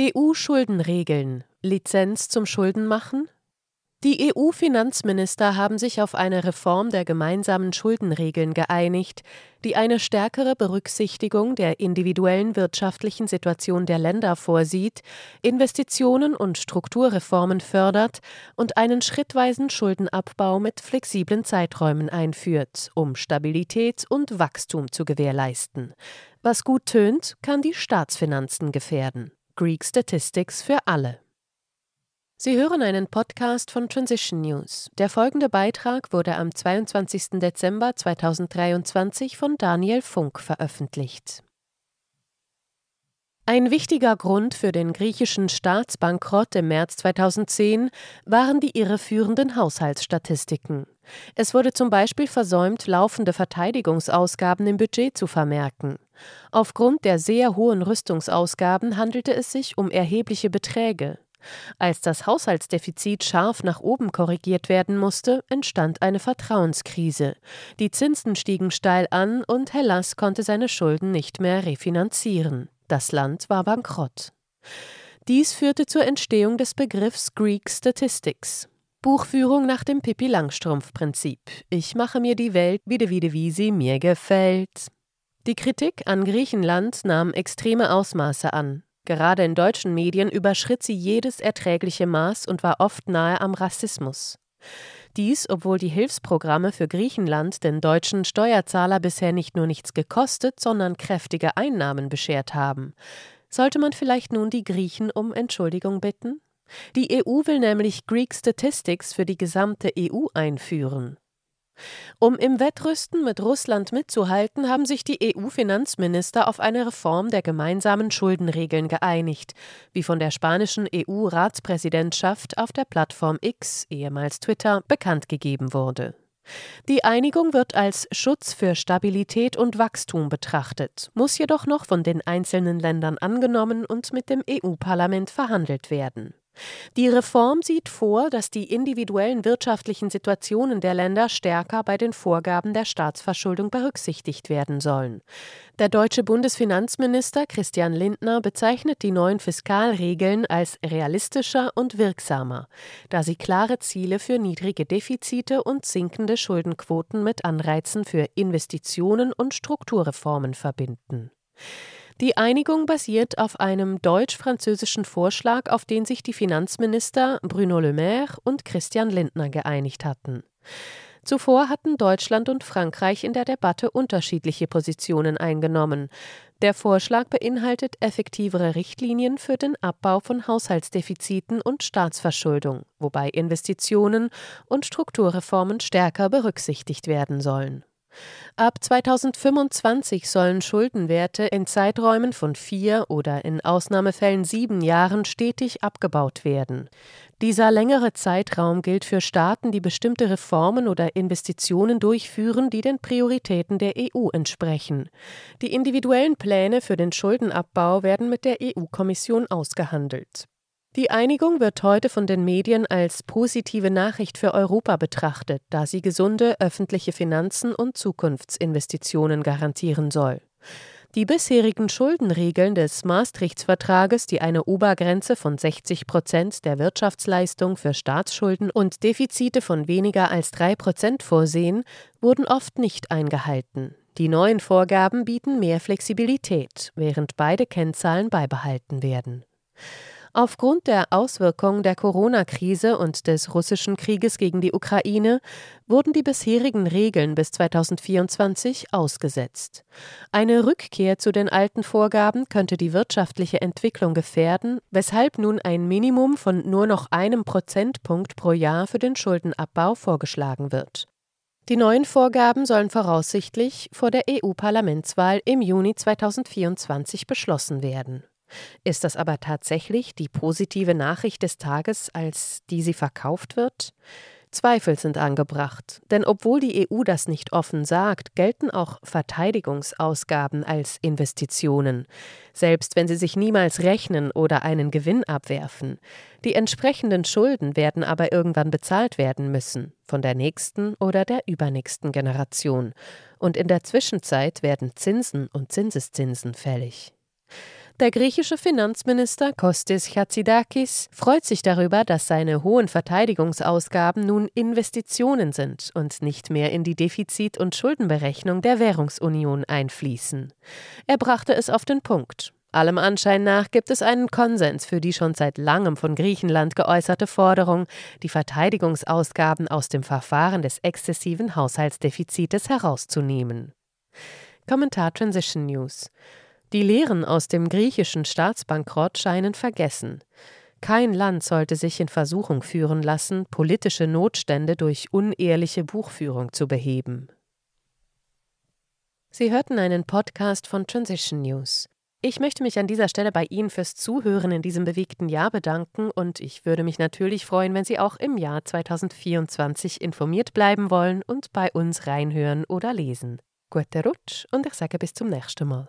EU-Schuldenregeln Lizenz zum Schuldenmachen? Die EU-Finanzminister haben sich auf eine Reform der gemeinsamen Schuldenregeln geeinigt, die eine stärkere Berücksichtigung der individuellen wirtschaftlichen Situation der Länder vorsieht, Investitionen und Strukturreformen fördert und einen schrittweisen Schuldenabbau mit flexiblen Zeiträumen einführt, um Stabilität und Wachstum zu gewährleisten. Was gut tönt, kann die Staatsfinanzen gefährden. Greek Statistics für alle. Sie hören einen Podcast von Transition News. Der folgende Beitrag wurde am 22. Dezember 2023 von Daniel Funk veröffentlicht. Ein wichtiger Grund für den griechischen Staatsbankrott im März 2010 waren die irreführenden Haushaltsstatistiken. Es wurde zum Beispiel versäumt, laufende Verteidigungsausgaben im Budget zu vermerken. Aufgrund der sehr hohen Rüstungsausgaben handelte es sich um erhebliche Beträge. Als das Haushaltsdefizit scharf nach oben korrigiert werden musste, entstand eine Vertrauenskrise. Die Zinsen stiegen steil an und Hellas konnte seine Schulden nicht mehr refinanzieren. Das Land war bankrott. Dies führte zur Entstehung des Begriffs Greek Statistics. Buchführung nach dem Pippi Langstrumpf-Prinzip. Ich mache mir die Welt wieder wieder, wie sie mir gefällt. Die Kritik an Griechenland nahm extreme Ausmaße an. Gerade in deutschen Medien überschritt sie jedes erträgliche Maß und war oft nahe am Rassismus. Dies, obwohl die Hilfsprogramme für Griechenland den deutschen Steuerzahler bisher nicht nur nichts gekostet, sondern kräftige Einnahmen beschert haben. Sollte man vielleicht nun die Griechen um Entschuldigung bitten? Die EU will nämlich Greek Statistics für die gesamte EU einführen. Um im Wettrüsten mit Russland mitzuhalten, haben sich die EU-Finanzminister auf eine Reform der gemeinsamen Schuldenregeln geeinigt, wie von der spanischen EU-Ratspräsidentschaft auf der Plattform X, ehemals Twitter, bekannt gegeben wurde. Die Einigung wird als Schutz für Stabilität und Wachstum betrachtet, muss jedoch noch von den einzelnen Ländern angenommen und mit dem EU-Parlament verhandelt werden. Die Reform sieht vor, dass die individuellen wirtschaftlichen Situationen der Länder stärker bei den Vorgaben der Staatsverschuldung berücksichtigt werden sollen. Der deutsche Bundesfinanzminister Christian Lindner bezeichnet die neuen Fiskalregeln als realistischer und wirksamer, da sie klare Ziele für niedrige Defizite und sinkende Schuldenquoten mit Anreizen für Investitionen und Strukturreformen verbinden. Die Einigung basiert auf einem deutsch-französischen Vorschlag, auf den sich die Finanzminister Bruno Le Maire und Christian Lindner geeinigt hatten. Zuvor hatten Deutschland und Frankreich in der Debatte unterschiedliche Positionen eingenommen. Der Vorschlag beinhaltet effektivere Richtlinien für den Abbau von Haushaltsdefiziten und Staatsverschuldung, wobei Investitionen und Strukturreformen stärker berücksichtigt werden sollen. Ab 2025 sollen Schuldenwerte in Zeiträumen von vier oder in Ausnahmefällen sieben Jahren stetig abgebaut werden. Dieser längere Zeitraum gilt für Staaten, die bestimmte Reformen oder Investitionen durchführen, die den Prioritäten der EU entsprechen. Die individuellen Pläne für den Schuldenabbau werden mit der EU-Kommission ausgehandelt. Die Einigung wird heute von den Medien als positive Nachricht für Europa betrachtet, da sie gesunde öffentliche Finanzen und Zukunftsinvestitionen garantieren soll. Die bisherigen Schuldenregeln des Maastrichts-Vertrages, die eine Obergrenze von 60 Prozent der Wirtschaftsleistung für Staatsschulden und Defizite von weniger als drei Prozent vorsehen, wurden oft nicht eingehalten. Die neuen Vorgaben bieten mehr Flexibilität, während beide Kennzahlen beibehalten werden. Aufgrund der Auswirkungen der Corona-Krise und des russischen Krieges gegen die Ukraine wurden die bisherigen Regeln bis 2024 ausgesetzt. Eine Rückkehr zu den alten Vorgaben könnte die wirtschaftliche Entwicklung gefährden, weshalb nun ein Minimum von nur noch einem Prozentpunkt pro Jahr für den Schuldenabbau vorgeschlagen wird. Die neuen Vorgaben sollen voraussichtlich vor der EU-Parlamentswahl im Juni 2024 beschlossen werden. Ist das aber tatsächlich die positive Nachricht des Tages, als die sie verkauft wird? Zweifel sind angebracht, denn obwohl die EU das nicht offen sagt, gelten auch Verteidigungsausgaben als Investitionen, selbst wenn sie sich niemals rechnen oder einen Gewinn abwerfen. Die entsprechenden Schulden werden aber irgendwann bezahlt werden müssen, von der nächsten oder der übernächsten Generation, und in der Zwischenzeit werden Zinsen und Zinseszinsen fällig. Der griechische Finanzminister Kostis Chatzidakis freut sich darüber, dass seine hohen Verteidigungsausgaben nun Investitionen sind und nicht mehr in die Defizit- und Schuldenberechnung der Währungsunion einfließen. Er brachte es auf den Punkt. Allem Anschein nach gibt es einen Konsens für die schon seit langem von Griechenland geäußerte Forderung, die Verteidigungsausgaben aus dem Verfahren des exzessiven Haushaltsdefizites herauszunehmen. Kommentar Transition News die Lehren aus dem griechischen Staatsbankrott scheinen vergessen. Kein Land sollte sich in Versuchung führen lassen, politische Notstände durch unehrliche Buchführung zu beheben. Sie hörten einen Podcast von Transition News. Ich möchte mich an dieser Stelle bei Ihnen fürs Zuhören in diesem bewegten Jahr bedanken und ich würde mich natürlich freuen, wenn Sie auch im Jahr 2024 informiert bleiben wollen und bei uns reinhören oder lesen. Gute Rutsch und ich sage bis zum nächsten Mal.